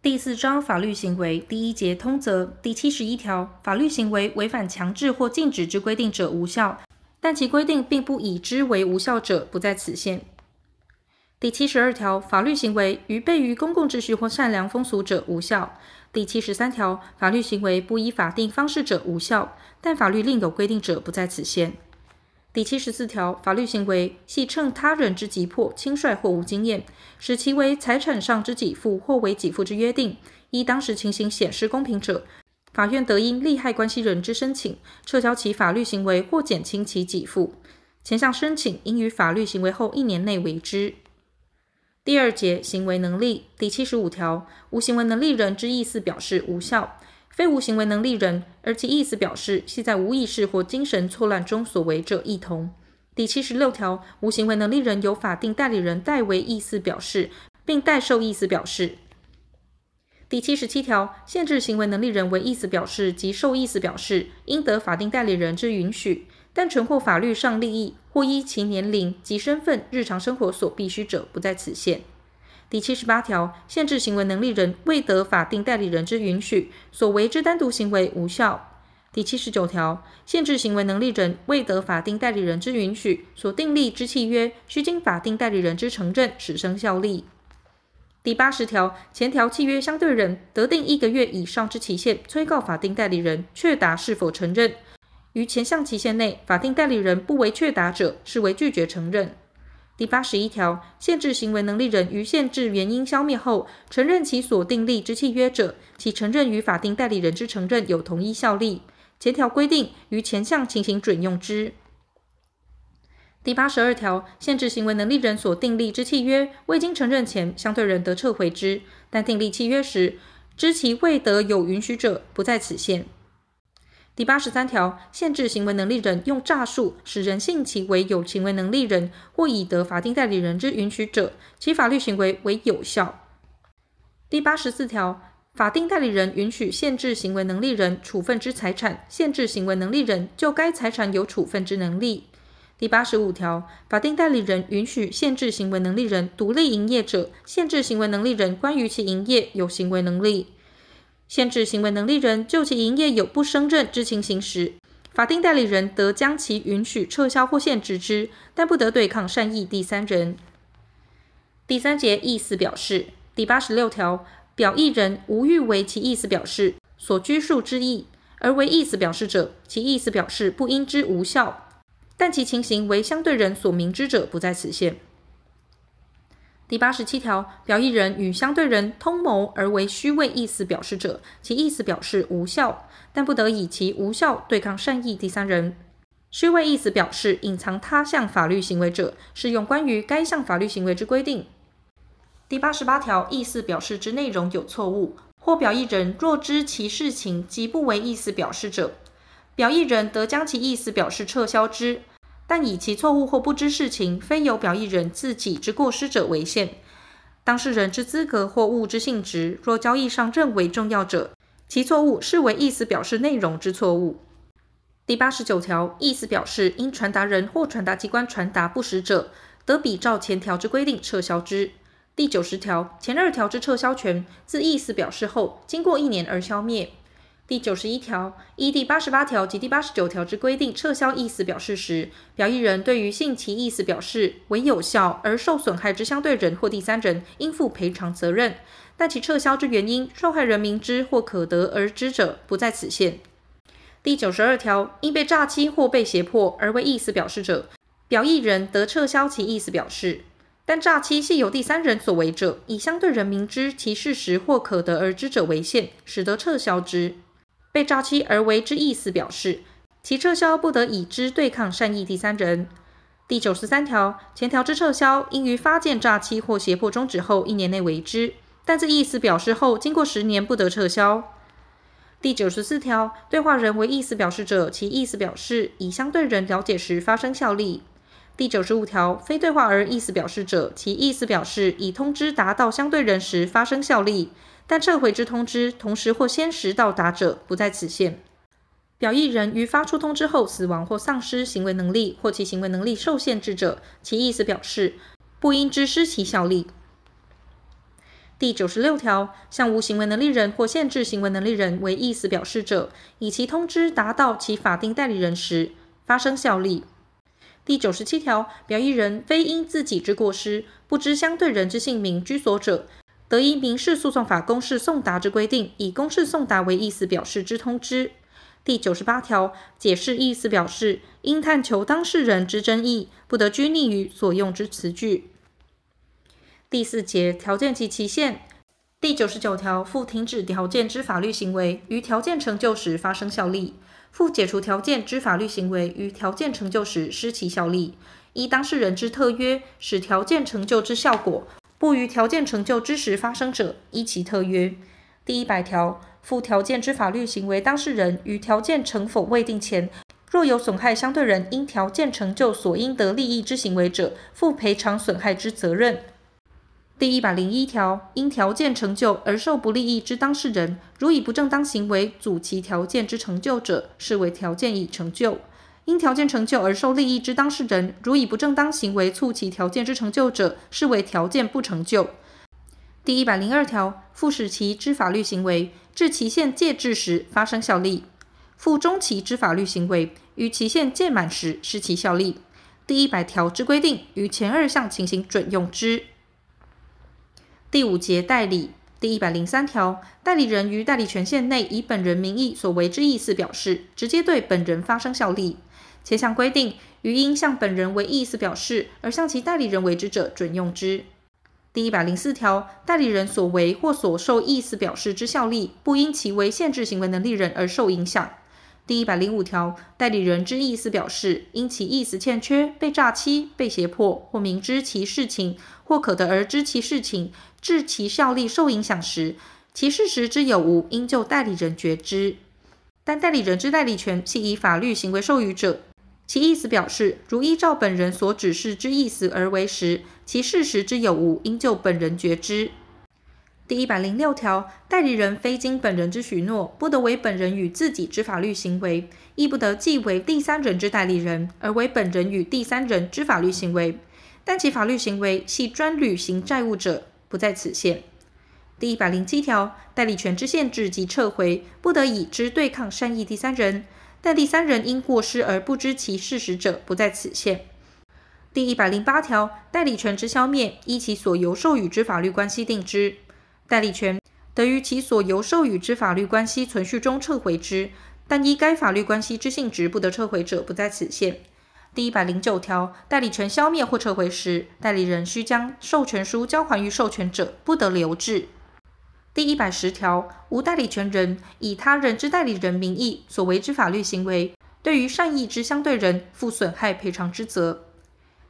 第四章法律行为第一节通则第七十一条，法律行为违反强制或禁止之规定者无效，但其规定并不以之为无效者，不在此限。第七十二条，法律行为于悖于公共秩序或善良风俗者无效。第七十三条，法律行为不依法定方式者无效，但法律另有规定者，不在此限。第七十四条，法律行为系趁他人之急迫、轻率或无经验，使其为财产上之给付或为给付之约定，依当时情形显失公平者，法院得因利害关系人之申请，撤销其法律行为或减轻其给付。前项申请应于法律行为后一年内为之。第二节行为能力第七十五条，无行为能力人之意思表示无效。非无行为能力人，而其意思表示系在无意识或精神错乱中所为者，亦同。第七十六条，无行为能力人由法定代理人代为意思表示，并代受意思表示。第七十七条，限制行为能力人为意思表示及受意思表示，应得法定代理人之允许，但纯获法律上利益或依其年龄及身份、日常生活所必须者，不在此限。第七十八条，限制行为能力人未得法定代理人之允许，所为之单独行为无效。第七十九条，限制行为能力人未得法定代理人之允许，所订立之契约，须经法定代理人之承认，始生效力。第八十条，前条契约相对人得定一个月以上之期限，催告法定代理人确答是否承认。于前项期限内，法定代理人不为确答者，视为拒绝承认。第八十一条，限制行为能力人于限制原因消灭后，承认其所订立之契约者，其承认与法定代理人之承认有同一效力。前条规定于前项情形准用之。第八十二条，限制行为能力人所订立之契约未经承认前，相对人得撤回之，但订立契约时知其未得有允许者，不在此限。第八十三条，限制行为能力人用诈术使人信其为有行为能力人或已得法定代理人之允许者，其法律行为为有效。第八十四条，法定代理人允许限制行为能力人处分之财产，限制行为能力人就该财产有处分之能力。第八十五条，法定代理人允许限制行为能力人独立营业者，限制行为能力人关于其营业有行为能力。限制行为能力人就其营业有不生任之情形时，法定代理人得将其允许撤销或限制之，但不得对抗善意第三人。第三节意思表示第八十六条，表意人无欲为其意思表示所拘束之意，而为意思表示者，其意思表示不应之无效，但其情形为相对人所明知者，不在此限。第八十七条，表意人与相对人通谋而为虚伪意思表示者，其意思表示无效，但不得以其无效对抗善意第三人。虚伪意思表示隐藏他项法律行为者，适用关于该项法律行为之规定。第八十八条，意思表示之内容有错误，或表意人若知其事情即不为意思表示者，表意人得将其意思表示撤销之。但以其错误或不知事情非由表意人自己之过失者为限。当事人之资格或物之性质，若交易上认为重要者，其错误视为意思表示内容之错误。第八十九条，意思表示因传达人或传达机关传达不实者，得比照前条之规定撤销之。第九十条，前二条之撤销权，自意思表示后经过一年而消灭。第九十一条，依第八十八条及第八十九条之规定撤销意思表示时，表意人对于信其意思表示为有效而受损害之相对人或第三人，应负赔偿责任。但其撤销之原因，受害人明知或可得而知者，不在此限。第九十二条，因被诈欺或被胁迫而为意思表示者，表意人得撤销其意思表示。但诈欺系由第三人所为者，以相对人明知其事实或可得而知者为限，使得撤销之。被诈欺而为之意思表示，其撤销不得以之对抗善意第三人。第九十三条，前条之撤销，应于发现诈欺或胁迫终止后一年内为之，但这意思表示后经过十年不得撤销。第九十四条，对话人为意思表示者，其意思表示以相对人了解时发生效力。第九十五条，非对话而意思表示者，其意思表示以通知达到相对人时发生效力。但撤回之通知同时或先时到达者，不在此限。表意人于发出通知后死亡或丧失行为能力，或其行为能力受限制者，其意思表示不应之失其效力。第九十六条，向无行为能力人或限制行为能力人为意思表示者，以其通知达到其法定代理人时发生效力。第九十七条，表意人非因自己之过失，不知相对人之姓名、居所者，得依民事诉讼法公示送达之规定，以公示送达为意思表示之通知。第九十八条，解释意思表示，应探求当事人之真意，不得拘泥于所用之词句。第四节条件及期限。第九十九条，附停止条件之法律行为，于条件成就时发生效力；附解除条件之法律行为，于条件成就时失其效力。依当事人之特约，使条件成就之效果不于条件成就之时发生者，依其特约。第一百条，附条件之法律行为当事人于条件成否未定前，若有损害相对人因条件成就所应得利益之行为者，负赔偿损害之责任。第一百零一条，因条件成就而受不利益之当事人，如以不正当行为阻其条件之成就者，视为条件已成就；因条件成就而受利益之当事人，如以不正当行为促其条件之成就者，视为条件不成就。第一百零二条，附使其之法律行为，至期限届至时发生效力；附终期之法律行为，于期限届满时失其效力。第一百条之规定，于前二项情形准用之。第五节代理第一百零三条，代理人于代理权限内以本人名义所为之意思表示，直接对本人发生效力。前项规定于因向本人为意思表示而向其代理人为之者准用之。第一百零四条，代理人所为或所受意思表示之效力，不因其为限制行为能力人而受影响。第一百零五条，代理人之意思表示，因其意思欠缺、被诈欺、被胁迫，或明知其事情，或可得而知其事情，致其效力受影响时，其事实之有无，应就代理人决之。但代理人之代理权系以法律行为授予者，其意思表示如依照本人所指示之意思而为时，其事实之有无，应就本人决之。第一百零六条，代理人非经本人之许诺，不得为本人与自己之法律行为，亦不得既为第三人之代理人，而为本人与第三人之法律行为。但其法律行为系专履行债务者，不在此限。第一百零七条，代理权之限制及撤回，不得以之对抗善意第三人，但第三人因过失而不知其事实者，不在此限。第一百零八条，代理权之消灭，依其所由授予之法律关系定之。代理权得于其所由授予之法律关系存续中撤回之，但依该法律关系之性质不得撤回者，不在此限。第一百零九条，代理权消灭或撤回时，代理人须将授权书交还于授权者，不得留置。第一百十条，无代理权人以他人之代理人名义所为之法律行为，对于善意之相对人负损害赔偿之责。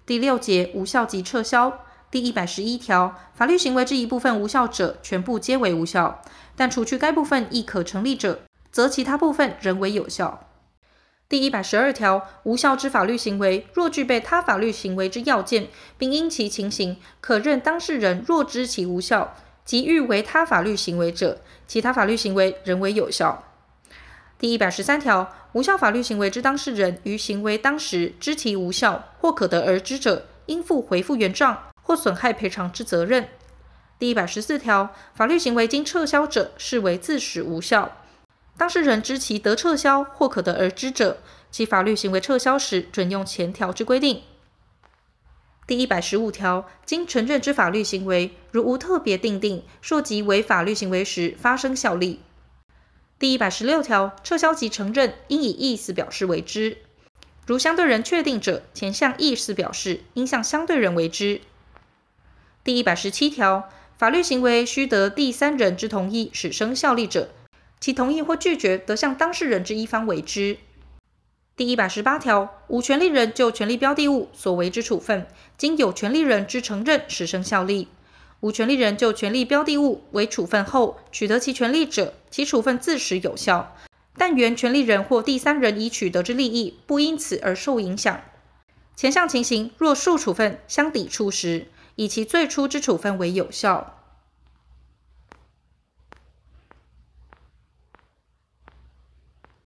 第六节，无效及撤销。第一百十一条，法律行为之一部分无效者，全部皆为无效；但除去该部分亦可成立者，则其他部分仍为有效。第一百十二条，无效之法律行为，若具备他法律行为之要件，并因其情形可认当事人若知其无效，即欲为他法律行为者，其他法律行为仍为有效。第一百十三条，无效法律行为之当事人于行为当时知其无效，或可得而知者，应负回复原状。或损害赔偿之责任。第一百十四条，法律行为经撤销者，视为自始无效。当事人知其得撤销或可得而知者，其法律行为撤销时，准用前条之规定。第一百十五条，经承认之法律行为，如无特别订定，溯及为法律行为时，发生效力。第一百十六条，撤销及承认，应以意思表示为之。如相对人确定者，前项意思表示，应向相对人为之。第一百十七条，法律行为须得第三人之同意，始生效力者，其同意或拒绝得向当事人之一方为之。第一百十八条，无权利人就权利标的物所为之处分，经有权利人之承认，始生效力。无权利人就权利标的物为处分后，取得其权利者，其处分自始有效，但原权利人或第三人已取得之利益，不因此而受影响。前项情形若数处分相抵触时，以其最初之处分为有效。